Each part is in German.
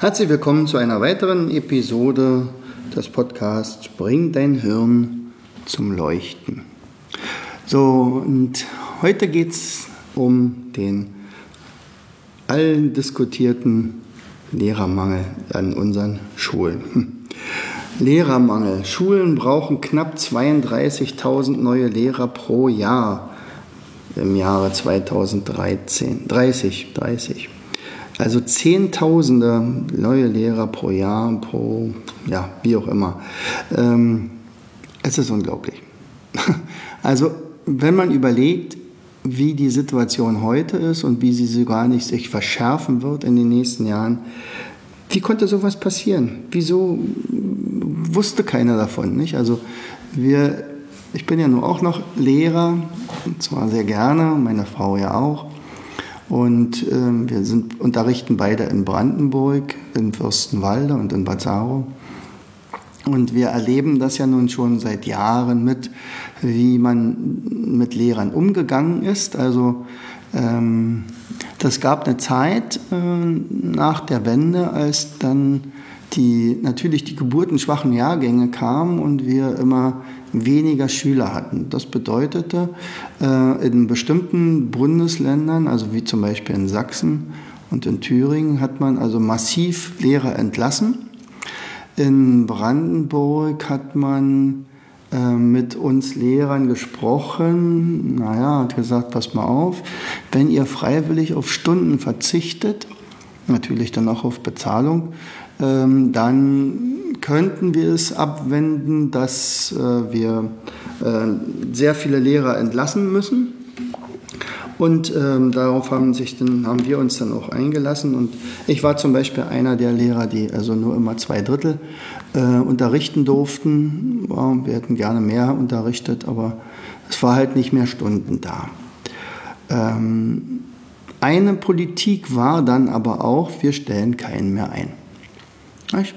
Herzlich willkommen zu einer weiteren Episode des Podcasts Bring dein Hirn zum Leuchten. So, und heute geht es um den allen diskutierten Lehrermangel an unseren Schulen. Hm. Lehrermangel. Schulen brauchen knapp 32.000 neue Lehrer pro Jahr im Jahre 2013. 30, 30. Also Zehntausende neue Lehrer pro Jahr, pro, ja, wie auch immer. Ähm, es ist unglaublich. Also, wenn man überlegt, wie die Situation heute ist und wie sie sogar nicht sich verschärfen wird in den nächsten Jahren, wie konnte sowas passieren? Wieso wusste keiner davon? Nicht? Also wir, ich bin ja nur auch noch Lehrer, und zwar sehr gerne, meine Frau ja auch. Und äh, wir sind, unterrichten beide in Brandenburg, in Fürstenwalde und in Bazzaro. Und wir erleben das ja nun schon seit Jahren mit, wie man mit Lehrern umgegangen ist. Also ähm, das gab eine Zeit äh, nach der Wende, als dann die, natürlich die geburtenschwachen Jahrgänge kamen und wir immer weniger Schüler hatten. Das bedeutete, äh, in bestimmten Bundesländern, also wie zum Beispiel in Sachsen und in Thüringen, hat man also massiv Lehrer entlassen. In Brandenburg hat man äh, mit uns Lehrern gesprochen. Naja, hat gesagt, pass mal auf, wenn ihr freiwillig auf Stunden verzichtet, natürlich dann auch auf Bezahlung, ähm, dann könnten wir es abwenden, dass äh, wir äh, sehr viele Lehrer entlassen müssen. Und ähm, darauf haben, sich dann, haben wir uns dann auch eingelassen. Und ich war zum Beispiel einer der Lehrer, die also nur immer zwei Drittel äh, unterrichten durften. Wir hätten gerne mehr unterrichtet, aber es war halt nicht mehr Stunden da. Ähm, eine Politik war dann aber auch, wir stellen keinen mehr ein.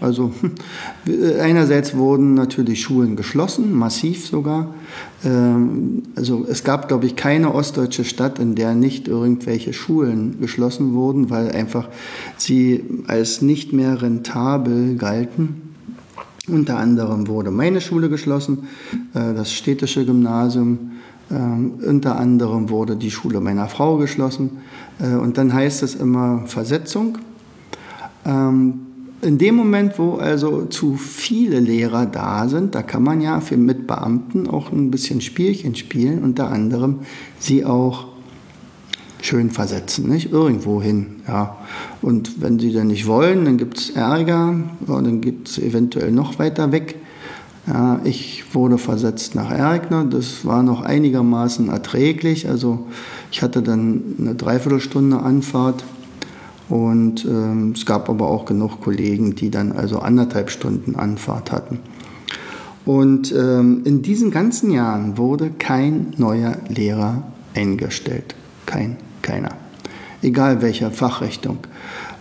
Also einerseits wurden natürlich Schulen geschlossen, massiv sogar. Ähm, also es gab, glaube ich, keine ostdeutsche Stadt, in der nicht irgendwelche Schulen geschlossen wurden, weil einfach sie als nicht mehr rentabel galten. Unter anderem wurde meine Schule geschlossen, äh, das städtische Gymnasium. Ähm, unter anderem wurde die Schule meiner Frau geschlossen. Äh, und dann heißt es immer Versetzung. In dem Moment, wo also zu viele Lehrer da sind, da kann man ja für mit Beamten auch ein bisschen Spielchen spielen, unter anderem sie auch schön versetzen, nicht? Irgendwo hin, ja. Und wenn sie dann nicht wollen, dann gibt es Ärger, ja, dann gibt es eventuell noch weiter weg. Ja, ich wurde versetzt nach Erkner, das war noch einigermaßen erträglich, also ich hatte dann eine Dreiviertelstunde Anfahrt und ähm, es gab aber auch genug Kollegen, die dann also anderthalb Stunden Anfahrt hatten. Und ähm, in diesen ganzen Jahren wurde kein neuer Lehrer eingestellt. Kein, keiner. Egal welcher Fachrichtung.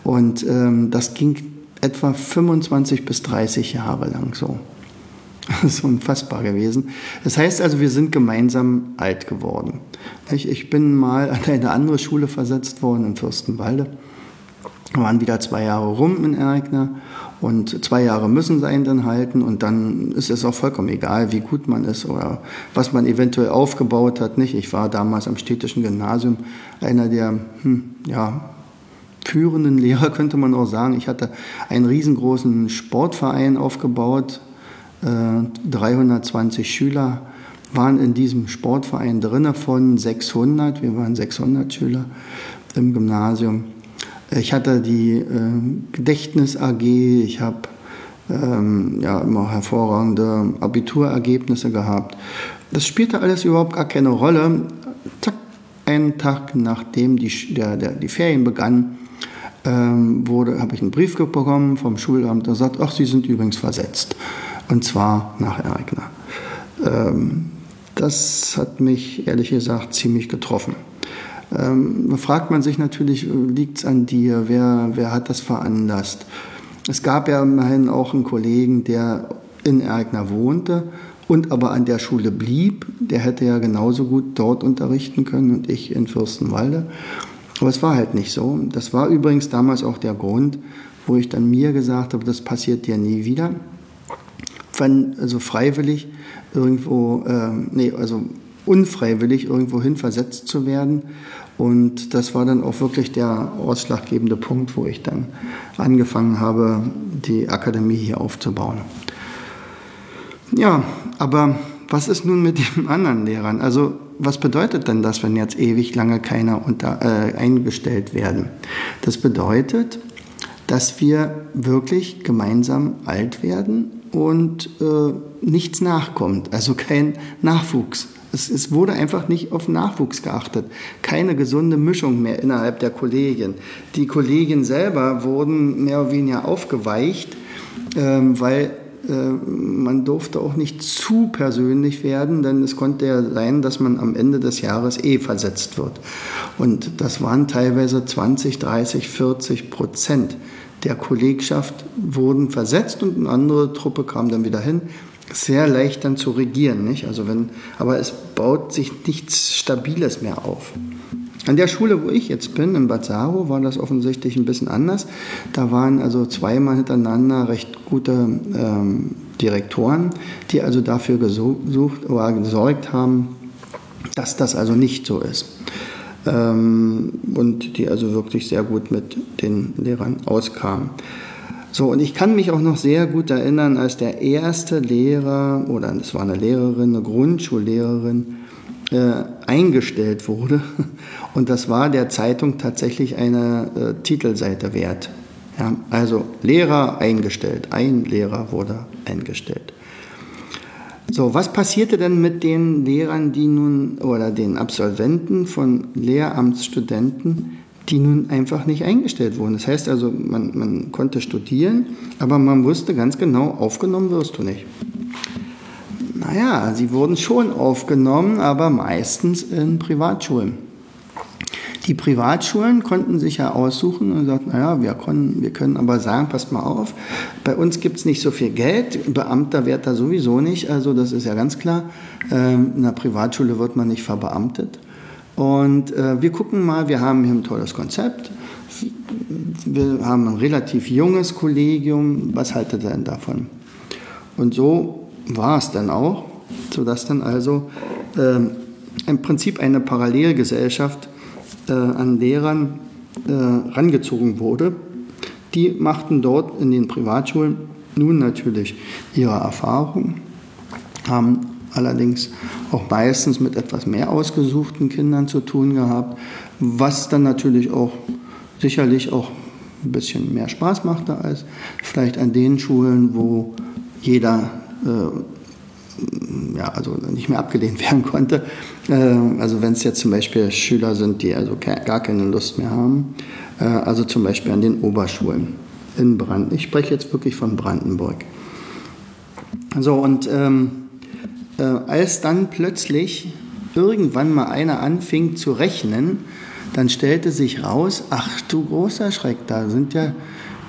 Und ähm, das ging etwa 25 bis 30 Jahre lang so. Das ist unfassbar gewesen. Das heißt also, wir sind gemeinsam alt geworden. Ich, ich bin mal an eine andere Schule versetzt worden in Fürstenwalde waren wieder zwei Jahre rum in Erkner und zwei Jahre müssen sein dann halten und dann ist es auch vollkommen egal, wie gut man ist oder was man eventuell aufgebaut hat. Nicht? Ich war damals am städtischen Gymnasium einer der hm, ja, führenden Lehrer, könnte man auch sagen. Ich hatte einen riesengroßen Sportverein aufgebaut, äh, 320 Schüler waren in diesem Sportverein drin von 600, wir waren 600 Schüler im Gymnasium. Ich hatte die äh, Gedächtnis AG, ich habe ähm, ja immer hervorragende Abiturergebnisse gehabt. Das spielte alles überhaupt gar keine Rolle. Zack, einen Tag nachdem die, der, der, die Ferien begannen, ähm, habe ich einen Brief bekommen vom Schulamt, der sagt, ach, Sie sind übrigens versetzt. Und zwar nach Erkner. Ähm, das hat mich ehrlich gesagt ziemlich getroffen. Ähm, fragt man sich natürlich, liegt es an dir? Wer, wer hat das veranlasst? Es gab ja immerhin auch einen Kollegen, der in Erkner wohnte und aber an der Schule blieb. Der hätte ja genauso gut dort unterrichten können und ich in Fürstenwalde. Aber es war halt nicht so. Das war übrigens damals auch der Grund, wo ich dann mir gesagt habe, das passiert dir nie wieder. Wenn also freiwillig irgendwo, äh, nee, also unfreiwillig irgendwo hin versetzt zu werden. Und das war dann auch wirklich der ausschlaggebende Punkt, wo ich dann angefangen habe, die Akademie hier aufzubauen. Ja, aber was ist nun mit den anderen Lehrern? Also was bedeutet denn das, wenn jetzt ewig lange keiner unter, äh, eingestellt werden? Das bedeutet, dass wir wirklich gemeinsam alt werden und äh, nichts nachkommt, also kein Nachwuchs. Es, es, wurde einfach nicht auf Nachwuchs geachtet. Keine gesunde Mischung mehr innerhalb der Kollegien. Die Kollegien selber wurden mehr oder weniger aufgeweicht, ähm, weil äh, man durfte auch nicht zu persönlich werden, denn es konnte ja sein, dass man am Ende des Jahres eh versetzt wird. Und das waren teilweise 20, 30, 40 Prozent der Kollegschaft wurden versetzt und eine andere Truppe kam dann wieder hin. Sehr leicht dann zu regieren, nicht? Also wenn, aber es baut sich nichts Stabiles mehr auf. An der Schule, wo ich jetzt bin, in Bad Saro, war das offensichtlich ein bisschen anders. Da waren also zweimal hintereinander recht gute ähm, Direktoren, die also dafür gesucht oder gesorgt haben, dass das also nicht so ist. Ähm, und die also wirklich sehr gut mit den Lehrern auskamen. So, und ich kann mich auch noch sehr gut erinnern, als der erste Lehrer, oder es war eine Lehrerin, eine Grundschullehrerin, äh, eingestellt wurde. Und das war der Zeitung tatsächlich eine äh, Titelseite wert. Ja, also Lehrer eingestellt, ein Lehrer wurde eingestellt. So, was passierte denn mit den Lehrern, die nun oder den Absolventen von Lehramtsstudenten, die nun einfach nicht eingestellt wurden? Das heißt also, man, man konnte studieren, aber man wusste ganz genau, aufgenommen wirst du nicht. Naja, sie wurden schon aufgenommen, aber meistens in Privatschulen. Die Privatschulen konnten sich ja aussuchen und sagten, naja, wir können, wir können aber sagen, passt mal auf, bei uns gibt es nicht so viel Geld, Beamter wird da sowieso nicht, also das ist ja ganz klar. Ähm, in einer Privatschule wird man nicht verbeamtet. Und äh, wir gucken mal, wir haben hier ein tolles Konzept, wir haben ein relativ junges Kollegium, was haltet ihr denn davon? Und so war es dann auch, sodass dann also ähm, im Prinzip eine Parallelgesellschaft äh, an Lehrern äh, rangezogen wurde. Die machten dort in den Privatschulen nun natürlich ihre Erfahrungen, haben allerdings auch meistens mit etwas mehr ausgesuchten Kindern zu tun gehabt, was dann natürlich auch sicherlich auch ein bisschen mehr Spaß machte als vielleicht an den Schulen, wo jeder äh, ja, also nicht mehr abgelehnt werden konnte. Äh, also wenn es jetzt zum Beispiel Schüler sind, die also gar keine Lust mehr haben, äh, also zum Beispiel an den Oberschulen in Brandenburg. Ich spreche jetzt wirklich von Brandenburg. So, und ähm, äh, als dann plötzlich irgendwann mal einer anfing zu rechnen, dann stellte sich raus, ach du großer Schreck, da sind ja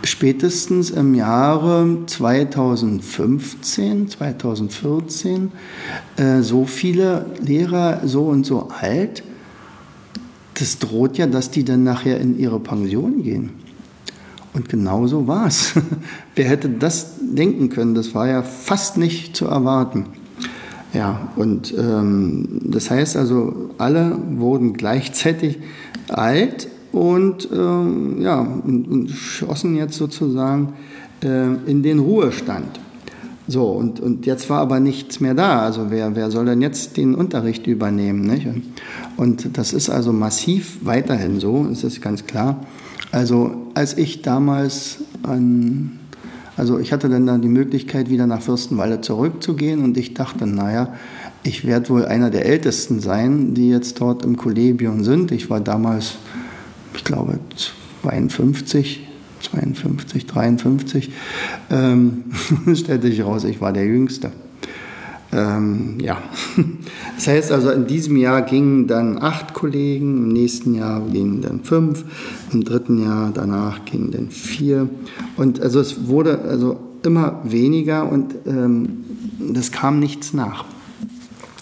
spätestens im Jahre 2015, 2014 äh, so viele Lehrer so und so alt, das droht ja, dass die dann nachher in ihre Pension gehen. Und genau so war es. Wer hätte das denken können? Das war ja fast nicht zu erwarten. Ja, und ähm, das heißt also, alle wurden gleichzeitig alt und äh, ja, und, und, schossen jetzt sozusagen äh, in den Ruhestand. So, und, und jetzt war aber nichts mehr da. Also wer, wer soll denn jetzt den Unterricht übernehmen? Nicht? Und das ist also massiv weiterhin so, ist es ganz klar. Also als ich damals an, also ich hatte dann, die Möglichkeit, wieder nach Fürstenwalde zurückzugehen und ich dachte, naja, ich werde wohl einer der Ältesten sein, die jetzt dort im Kollegium sind. Ich war damals ich glaube, 52, 52, 53, ähm, stellte sich raus, ich war der Jüngste. Ähm, ja, das heißt also, in diesem Jahr gingen dann acht Kollegen, im nächsten Jahr gingen dann fünf, im dritten Jahr danach gingen dann vier. Und also es wurde also immer weniger und ähm, das kam nichts nach.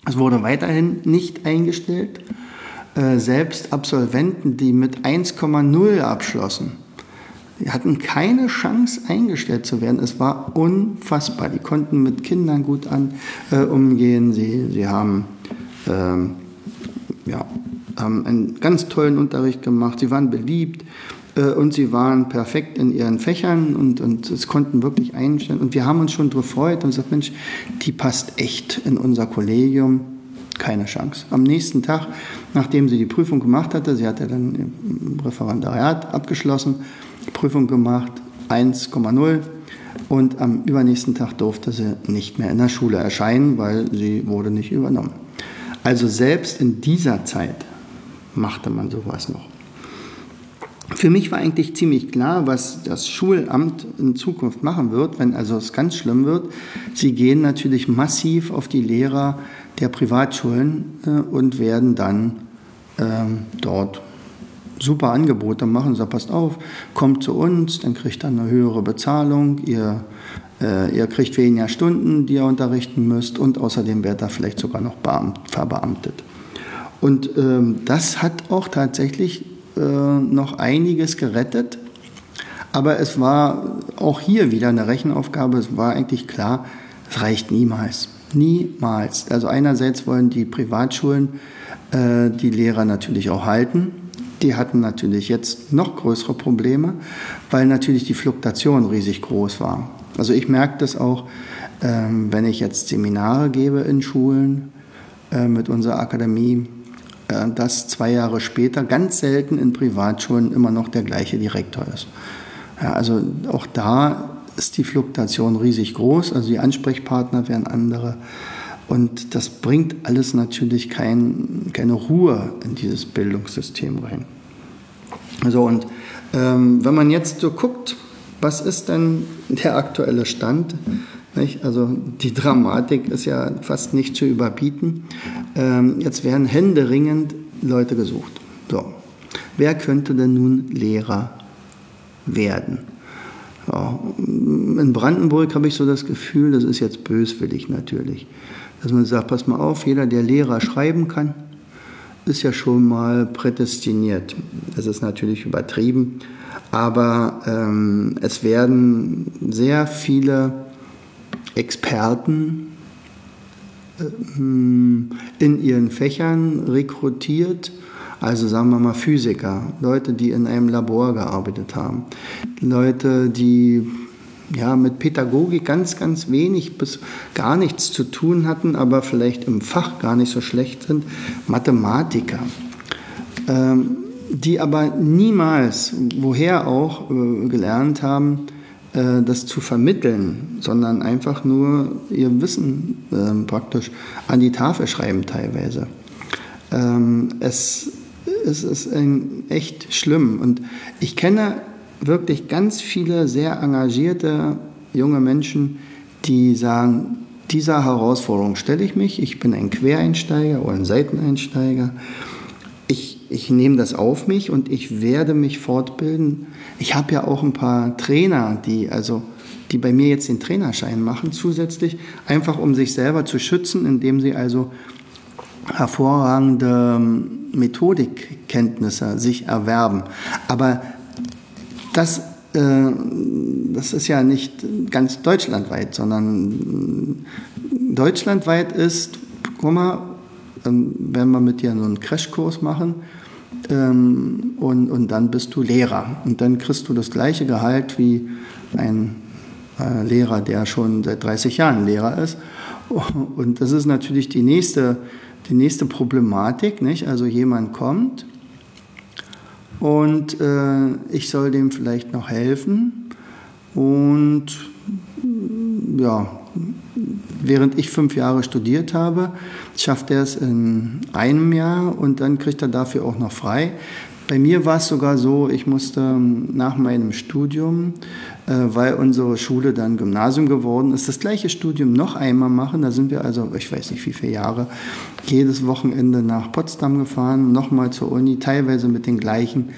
Es wurde weiterhin nicht eingestellt. Äh, selbst Absolventen, die mit 1,0 abschlossen, die hatten keine Chance eingestellt zu werden. Es war unfassbar. Die konnten mit Kindern gut an, äh, umgehen. Sie, sie haben, ähm, ja, haben einen ganz tollen Unterricht gemacht. Sie waren beliebt äh, und sie waren perfekt in ihren Fächern und, und es konnten wirklich einstellen. Und wir haben uns schon gefreut und gesagt, Mensch, die passt echt in unser Kollegium. Keine Chance. Am nächsten Tag, nachdem sie die Prüfung gemacht hatte, sie hatte dann im Referendariat abgeschlossen, Prüfung gemacht, 1,0 und am übernächsten Tag durfte sie nicht mehr in der Schule erscheinen, weil sie wurde nicht übernommen. Also selbst in dieser Zeit machte man sowas noch. Für mich war eigentlich ziemlich klar, was das Schulamt in Zukunft machen wird, wenn also es ganz schlimm wird. Sie gehen natürlich massiv auf die Lehrer der Privatschulen äh, und werden dann ähm, dort super Angebote machen. Sagt, passt auf, kommt zu uns, dann kriegt ihr eine höhere Bezahlung, ihr, äh, ihr kriegt weniger Stunden, die ihr unterrichten müsst und außerdem werdet ihr vielleicht sogar noch beamt, verbeamtet. Und ähm, das hat auch tatsächlich äh, noch einiges gerettet. Aber es war auch hier wieder eine Rechenaufgabe. Es war eigentlich klar, es reicht niemals. Niemals. Also einerseits wollen die Privatschulen äh, die Lehrer natürlich auch halten. Die hatten natürlich jetzt noch größere Probleme, weil natürlich die Fluktuation riesig groß war. Also ich merke das auch, ähm, wenn ich jetzt Seminare gebe in Schulen äh, mit unserer Akademie, äh, dass zwei Jahre später ganz selten in Privatschulen immer noch der gleiche Direktor ist. Also auch da ist die Fluktuation riesig groß, also die Ansprechpartner werden andere. Und das bringt alles natürlich kein, keine Ruhe in dieses Bildungssystem rein. So, und ähm, wenn man jetzt so guckt, was ist denn der aktuelle Stand? Nicht? Also die Dramatik ist ja fast nicht zu überbieten. Ähm, jetzt werden händeringend Leute gesucht. So. Wer könnte denn nun Lehrer werden? In Brandenburg habe ich so das Gefühl, das ist jetzt böswillig natürlich dass man sagt, pass mal auf, jeder, der Lehrer schreiben kann, ist ja schon mal prädestiniert. Das ist natürlich übertrieben, aber ähm, es werden sehr viele Experten äh, in ihren Fächern rekrutiert, also sagen wir mal Physiker, Leute, die in einem Labor gearbeitet haben, Leute, die ja, mit Pädagogik ganz, ganz wenig bis gar nichts zu tun hatten, aber vielleicht im Fach gar nicht so schlecht sind, Mathematiker, ähm, die aber niemals, woher auch, äh, gelernt haben, äh, das zu vermitteln, sondern einfach nur ihr Wissen äh, praktisch an die Tafel schreiben teilweise. Ähm, es, es ist echt schlimm und ich kenne wirklich ganz viele sehr engagierte junge Menschen, die sagen, dieser Herausforderung stelle ich mich. Ich bin ein Quereinsteiger oder ein Seiteneinsteiger. Ich, ich nehme das auf mich und ich werde mich fortbilden. Ich habe ja auch ein paar Trainer, die also die bei mir jetzt den Trainerschein machen, zusätzlich, einfach um sich selber zu schützen, indem sie also hervorragende Methodikkenntnisse sich erwerben. Aber das, äh, das ist ja nicht ganz deutschlandweit, sondern deutschlandweit ist, guck mal, ähm, wenn wir mit dir so einen Crashkurs machen ähm, und, und dann bist du Lehrer und dann kriegst du das gleiche Gehalt wie ein äh, Lehrer, der schon seit 30 Jahren Lehrer ist. Und das ist natürlich die nächste, die nächste Problematik. Nicht? Also jemand kommt und äh, ich soll dem vielleicht noch helfen. Und ja, während ich fünf Jahre studiert habe, schafft er es in einem Jahr und dann kriegt er dafür auch noch frei. Bei mir war es sogar so, ich musste ähm, nach meinem Studium, weil unsere Schule dann Gymnasium geworden ist, das gleiche Studium noch einmal machen. Da sind wir also, ich weiß nicht wie viele Jahre, jedes Wochenende nach Potsdam gefahren, nochmal zur Uni, teilweise mit den gleichen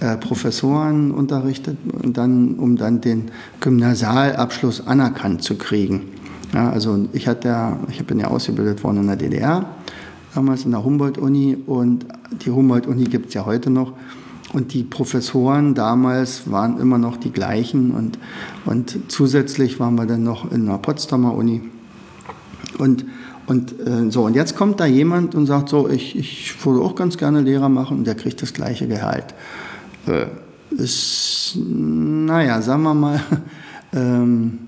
äh, Professoren unterrichtet, und dann, um dann den Gymnasialabschluss anerkannt zu kriegen. Ja, also ich, hatte, ich bin ja ausgebildet worden in der DDR damals in der Humboldt-Uni und die Humboldt-Uni gibt es ja heute noch. Und die Professoren damals waren immer noch die gleichen und, und zusätzlich waren wir dann noch in der Potsdamer Uni. Und, und äh, so, und jetzt kommt da jemand und sagt so, ich, ich würde auch ganz gerne Lehrer machen und der kriegt das gleiche Gehalt. Äh, ist, naja, sagen wir mal, ähm,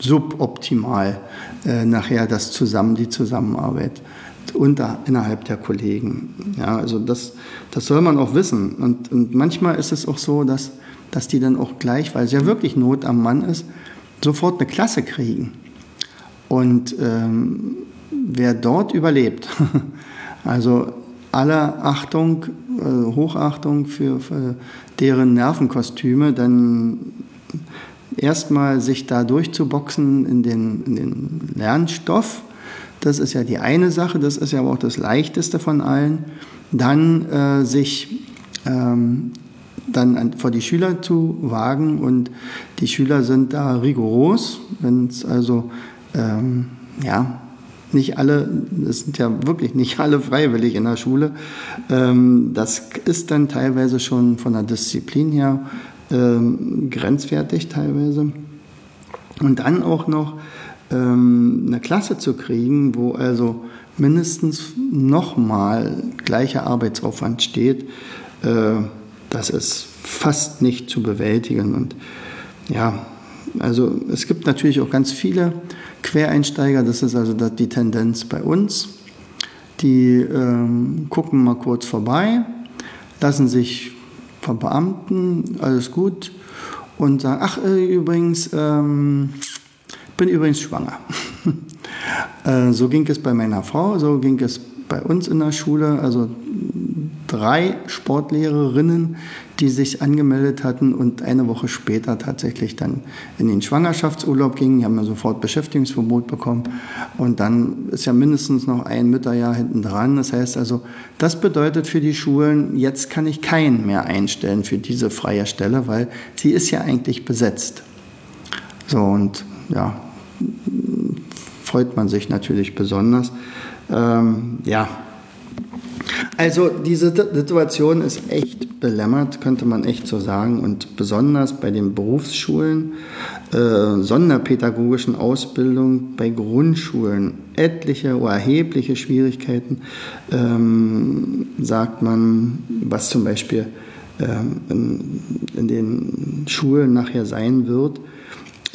suboptimal äh, nachher das zusammen, die Zusammenarbeit unter, innerhalb der Kollegen. Ja, also das, das soll man auch wissen. Und, und manchmal ist es auch so, dass, dass die dann auch gleich, weil es ja wirklich Not am Mann ist, sofort eine Klasse kriegen. Und ähm, wer dort überlebt, also aller Achtung, äh, Hochachtung für, für deren Nervenkostüme, dann erstmal sich da durchzuboxen in den, in den Lernstoff das ist ja die eine Sache, das ist ja aber auch das Leichteste von allen. Dann äh, sich ähm, dann an, vor die Schüler zu wagen und die Schüler sind da rigoros, wenn es also ähm, ja nicht alle, es sind ja wirklich nicht alle freiwillig in der Schule. Ähm, das ist dann teilweise schon von der Disziplin her ähm, grenzwertig teilweise. Und dann auch noch ähm, eine Klasse zu kriegen, wo also mindestens nochmal gleicher Arbeitsaufwand steht, äh, das ist fast nicht zu bewältigen. Und ja, also es gibt natürlich auch ganz viele Quereinsteiger, das ist also die Tendenz bei uns. Die ähm, gucken mal kurz vorbei, lassen sich vom Beamten, alles gut, und sagen, ach äh, übrigens, ähm, bin übrigens schwanger. Äh, so ging es bei meiner Frau, so ging es bei uns in der Schule. Also drei Sportlehrerinnen, die sich angemeldet hatten und eine Woche später tatsächlich dann in den Schwangerschaftsurlaub gingen. Die haben ja sofort Beschäftigungsverbot bekommen. Und dann ist ja mindestens noch ein Mütterjahr hinten dran. Das heißt also, das bedeutet für die Schulen, jetzt kann ich keinen mehr einstellen für diese freie Stelle, weil sie ist ja eigentlich besetzt. So, und ja, freut man sich natürlich besonders. Ähm, ja, also diese Situation ist echt belämmert, könnte man echt so sagen. Und besonders bei den Berufsschulen, äh, sonderpädagogischen Ausbildung, bei Grundschulen etliche oder erhebliche Schwierigkeiten, ähm, sagt man, was zum Beispiel ähm, in, in den Schulen nachher sein wird.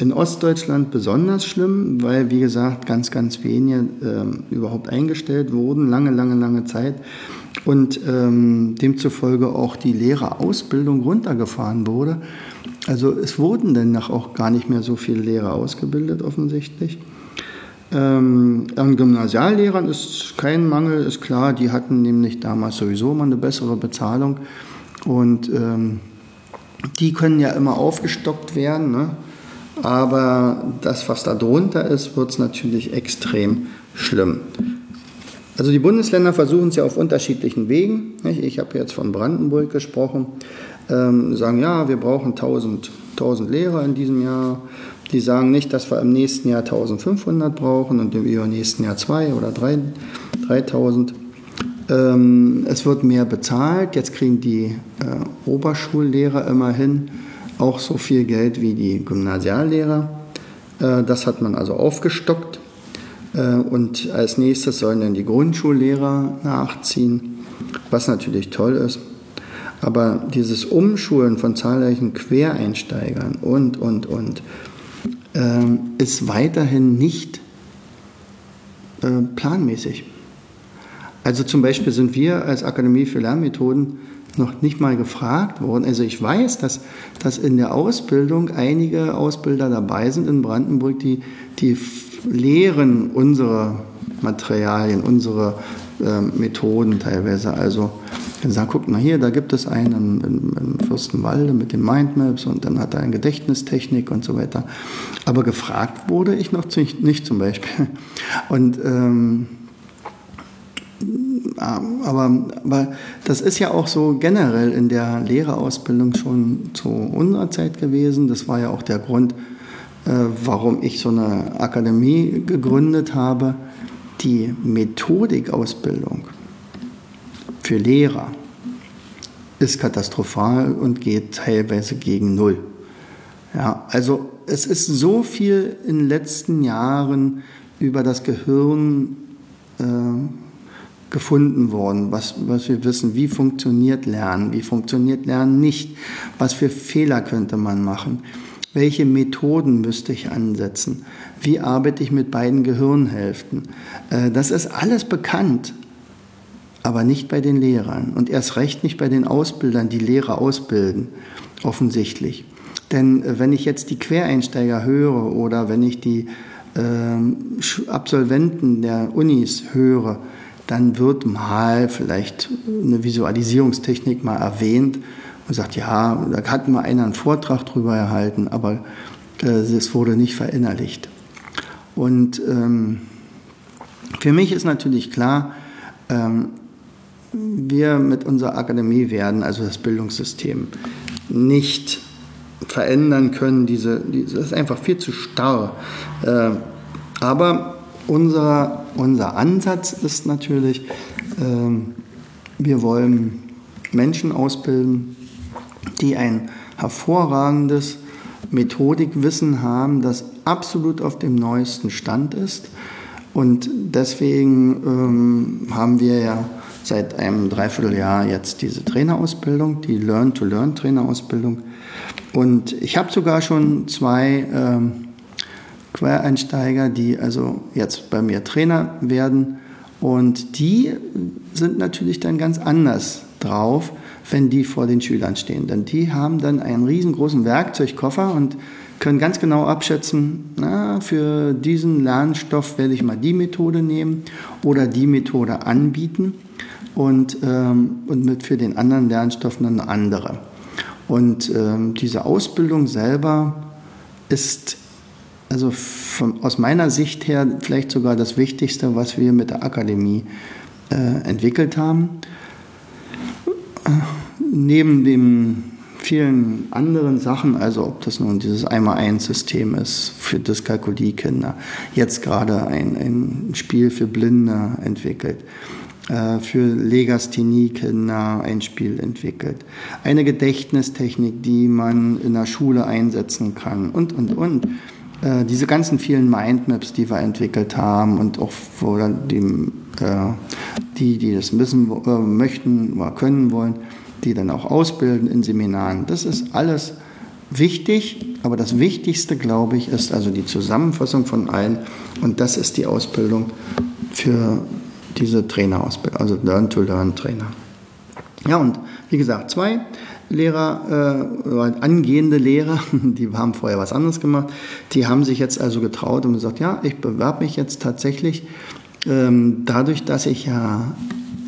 In Ostdeutschland besonders schlimm, weil, wie gesagt, ganz, ganz wenige äh, überhaupt eingestellt wurden, lange, lange, lange Zeit. Und ähm, demzufolge auch die Lehrerausbildung runtergefahren wurde. Also es wurden dann auch gar nicht mehr so viele Lehrer ausgebildet, offensichtlich. Ähm, an Gymnasiallehrern ist kein Mangel, ist klar, die hatten nämlich damals sowieso mal eine bessere Bezahlung. Und ähm, die können ja immer aufgestockt werden. Ne? Aber das, was da drunter ist, wird es natürlich extrem schlimm. Also die Bundesländer versuchen es ja auf unterschiedlichen Wegen. Ich habe jetzt von Brandenburg gesprochen. Ähm, sagen, ja, wir brauchen 1000, 1000 Lehrer in diesem Jahr. Die sagen nicht, dass wir im nächsten Jahr 1500 brauchen und im übernächsten Jahr 2 oder 3, 3000. Ähm, es wird mehr bezahlt. Jetzt kriegen die äh, Oberschullehrer immerhin auch so viel Geld wie die Gymnasiallehrer. Äh, das hat man also aufgestockt. Äh, und als nächstes sollen dann die Grundschullehrer nachziehen, was natürlich toll ist. Aber dieses Umschulen von zahlreichen Quereinsteigern und, und, und, ähm, ist weiterhin nicht äh, planmäßig. Also zum Beispiel sind wir als Akademie für Lernmethoden noch nicht mal gefragt worden. Also ich weiß, dass, dass in der Ausbildung einige Ausbilder dabei sind in Brandenburg, die, die lehren unsere Materialien, unsere äh, Methoden teilweise. Also gesagt, guck mal hier, da gibt es einen in, in Fürstenwalde mit den Mindmaps und dann hat er eine Gedächtnistechnik und so weiter. Aber gefragt wurde ich noch nicht zum Beispiel. Und ähm, aber, aber das ist ja auch so generell in der Lehrerausbildung schon zu unserer Zeit gewesen. Das war ja auch der Grund, äh, warum ich so eine Akademie gegründet habe. Die Methodikausbildung für Lehrer ist katastrophal und geht teilweise gegen Null. Ja, also es ist so viel in den letzten Jahren über das Gehirn äh, gefunden worden, was, was wir wissen, wie funktioniert Lernen, wie funktioniert Lernen nicht, was für Fehler könnte man machen, welche Methoden müsste ich ansetzen, wie arbeite ich mit beiden Gehirnhälften. Äh, das ist alles bekannt, aber nicht bei den Lehrern und erst recht nicht bei den Ausbildern, die Lehrer ausbilden, offensichtlich. Denn äh, wenn ich jetzt die Quereinsteiger höre oder wenn ich die äh, Absolventen der Unis höre, dann wird mal vielleicht eine Visualisierungstechnik mal erwähnt und sagt, ja, da hat mal einer einen Vortrag drüber erhalten, aber äh, es wurde nicht verinnerlicht. Und ähm, für mich ist natürlich klar, ähm, wir mit unserer Akademie werden, also das Bildungssystem, nicht verändern können. Diese, diese, das ist einfach viel zu starr. Äh, aber unser, unser Ansatz ist natürlich, ähm, wir wollen Menschen ausbilden, die ein hervorragendes Methodikwissen haben, das absolut auf dem neuesten Stand ist. Und deswegen ähm, haben wir ja seit einem Dreivierteljahr jetzt diese Trainerausbildung, die Learn-to-Learn-Trainerausbildung. Und ich habe sogar schon zwei ähm, Quereinsteiger, die also jetzt bei mir Trainer werden. Und die sind natürlich dann ganz anders drauf, wenn die vor den Schülern stehen. Denn die haben dann einen riesengroßen Werkzeugkoffer und können ganz genau abschätzen, na, für diesen Lernstoff werde ich mal die Methode nehmen oder die Methode anbieten und, ähm, und mit für den anderen Lernstoff eine andere. Und ähm, diese Ausbildung selber ist also von, aus meiner Sicht her vielleicht sogar das Wichtigste, was wir mit der Akademie äh, entwickelt haben. Äh, neben den vielen anderen Sachen, also ob das nun dieses Einmal-Eins-System ist für Dyskalkulie-Kinder, jetzt gerade ein, ein Spiel für Blinde entwickelt, äh, für Legasthenie-Kinder ein Spiel entwickelt, eine Gedächtnistechnik, die man in der Schule einsetzen kann und, und, und. Äh, diese ganzen vielen Mindmaps, die wir entwickelt haben und auch wo dann die, äh, die, die das wissen äh, möchten oder können wollen, die dann auch ausbilden in Seminaren. Das ist alles wichtig, aber das Wichtigste, glaube ich, ist also die Zusammenfassung von allen und das ist die Ausbildung für diese Trainerausbildung, also Learn-to-Learn-Trainer. Ja, und wie gesagt, zwei Lehrer, äh, angehende Lehrer, die haben vorher was anderes gemacht, die haben sich jetzt also getraut und gesagt, ja, ich bewerbe mich jetzt tatsächlich ähm, dadurch, dass ich ja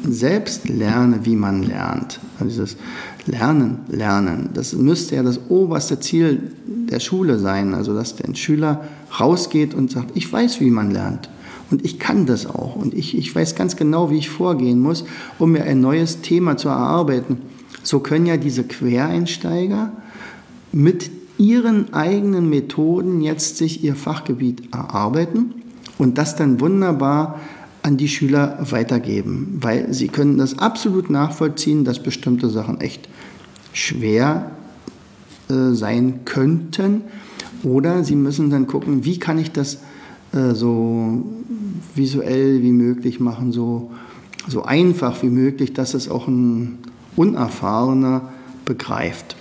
selbst lerne, wie man lernt. Also dieses Lernen, Lernen, das müsste ja das oberste Ziel der Schule sein, also dass der Schüler rausgeht und sagt, ich weiß, wie man lernt. Und ich kann das auch. Und ich, ich weiß ganz genau, wie ich vorgehen muss, um mir ein neues Thema zu erarbeiten. So können ja diese Quereinsteiger mit ihren eigenen Methoden jetzt sich ihr Fachgebiet erarbeiten und das dann wunderbar an die Schüler weitergeben, weil sie können das absolut nachvollziehen, dass bestimmte Sachen echt schwer äh, sein könnten. Oder sie müssen dann gucken, wie kann ich das äh, so visuell wie möglich machen, so, so einfach wie möglich, dass es auch ein Unerfahrener begreift.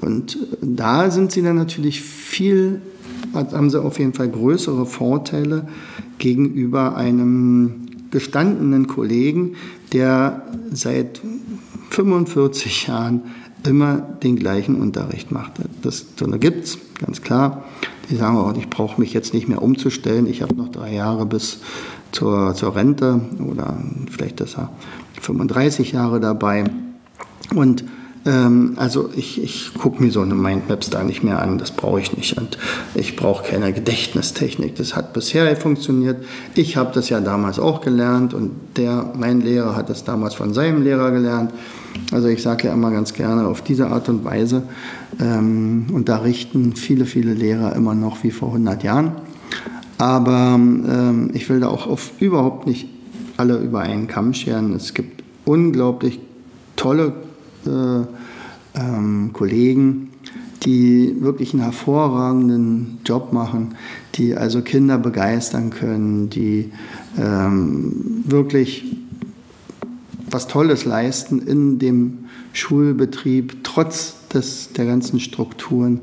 Und da sind sie dann natürlich viel, haben sie auf jeden Fall größere Vorteile gegenüber einem gestandenen Kollegen, der seit 45 Jahren immer den gleichen Unterricht macht. Das gibt es, ganz klar. Die sagen, oh, ich brauche mich jetzt nicht mehr umzustellen. Ich habe noch drei Jahre bis zur, zur Rente oder vielleicht das 35 Jahre dabei. Und ähm, also ich, ich gucke mir so eine Mindmaps da nicht mehr an, das brauche ich nicht. Und ich brauche keine Gedächtnistechnik. Das hat bisher funktioniert. Ich habe das ja damals auch gelernt und der, mein Lehrer hat das damals von seinem Lehrer gelernt. Also ich sage ja immer ganz gerne auf diese Art und Weise ähm, unterrichten viele, viele Lehrer immer noch wie vor 100 Jahren. Aber ähm, ich will da auch auf überhaupt nicht alle über einen Kamm scheren. Es gibt unglaublich tolle äh, ähm, Kollegen, die wirklich einen hervorragenden Job machen, die also Kinder begeistern können, die ähm, wirklich was Tolles leisten in dem Schulbetrieb, trotz des, der ganzen Strukturen.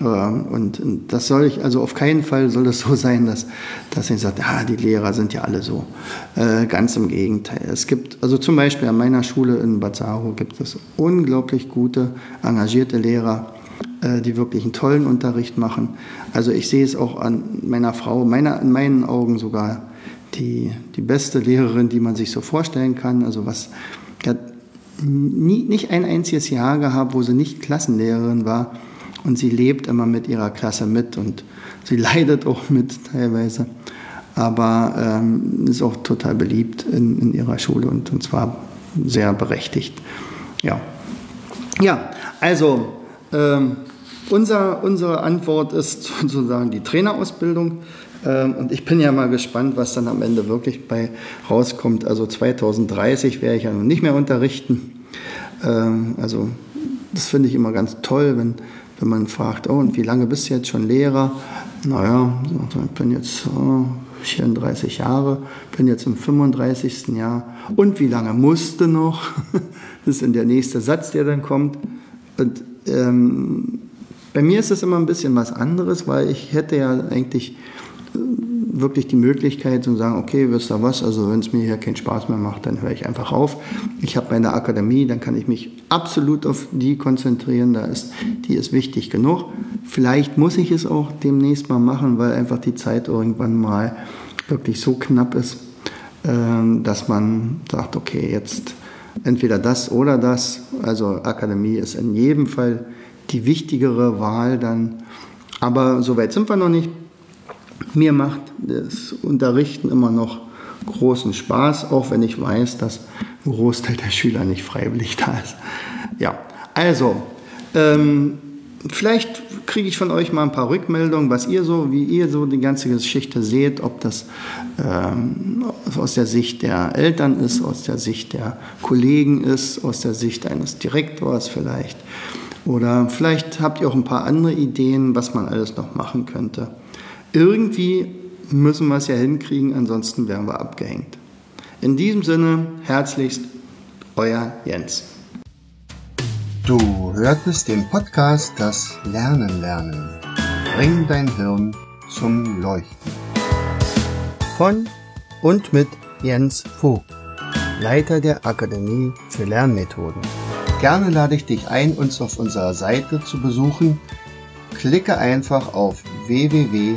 Und das soll ich, also auf keinen Fall soll das so sein, dass, dass ich sage, ah, die Lehrer sind ja alle so. Äh, ganz im Gegenteil. Es gibt, also zum Beispiel an meiner Schule in Bazaro gibt es unglaublich gute, engagierte Lehrer, äh, die wirklich einen tollen Unterricht machen. Also ich sehe es auch an meiner Frau, meiner, in meinen Augen sogar die, die beste Lehrerin, die man sich so vorstellen kann. Also was, hat nie, nicht ein einziges Jahr gehabt, wo sie nicht Klassenlehrerin war und sie lebt immer mit ihrer Klasse mit und sie leidet auch mit teilweise. Aber ähm, ist auch total beliebt in, in ihrer Schule und, und zwar sehr berechtigt. Ja, ja also ähm, unser, unsere Antwort ist sozusagen die Trainerausbildung. Ähm, und ich bin ja mal gespannt, was dann am Ende wirklich bei rauskommt. Also 2030 werde ich ja nicht mehr unterrichten. Ähm, also das finde ich immer ganz toll, wenn wenn man fragt, oh, und wie lange bist du jetzt schon Lehrer? Naja, ich bin jetzt oh, 34 Jahre, bin jetzt im 35. Jahr. Und wie lange musste noch? Das ist dann der nächste Satz, der dann kommt. Und ähm, bei mir ist es immer ein bisschen was anderes, weil ich hätte ja eigentlich wirklich die Möglichkeit zu sagen, okay, wisst ihr was, also wenn es mir hier keinen Spaß mehr macht, dann höre ich einfach auf. Ich habe meine Akademie, dann kann ich mich absolut auf die konzentrieren, da ist, die ist wichtig genug. Vielleicht muss ich es auch demnächst mal machen, weil einfach die Zeit irgendwann mal wirklich so knapp ist, ähm, dass man sagt, okay, jetzt entweder das oder das. Also Akademie ist in jedem Fall die wichtigere Wahl dann. Aber so weit sind wir noch nicht. Mir macht das Unterrichten immer noch großen Spaß, auch wenn ich weiß, dass ein Großteil der Schüler nicht freiwillig da ist. Ja, also, ähm, vielleicht kriege ich von euch mal ein paar Rückmeldungen, was ihr so, wie ihr so die ganze Geschichte seht, ob das ähm, aus der Sicht der Eltern ist, aus der Sicht der Kollegen ist, aus der Sicht eines Direktors vielleicht. Oder vielleicht habt ihr auch ein paar andere Ideen, was man alles noch machen könnte irgendwie müssen wir es ja hinkriegen, ansonsten werden wir abgehängt. In diesem Sinne, herzlichst, euer Jens. Du hörtest den Podcast Das Lernen lernen. Bring dein Hirn zum Leuchten. Von und mit Jens Vogt, Leiter der Akademie für Lernmethoden. Gerne lade ich dich ein, uns auf unserer Seite zu besuchen. Klicke einfach auf www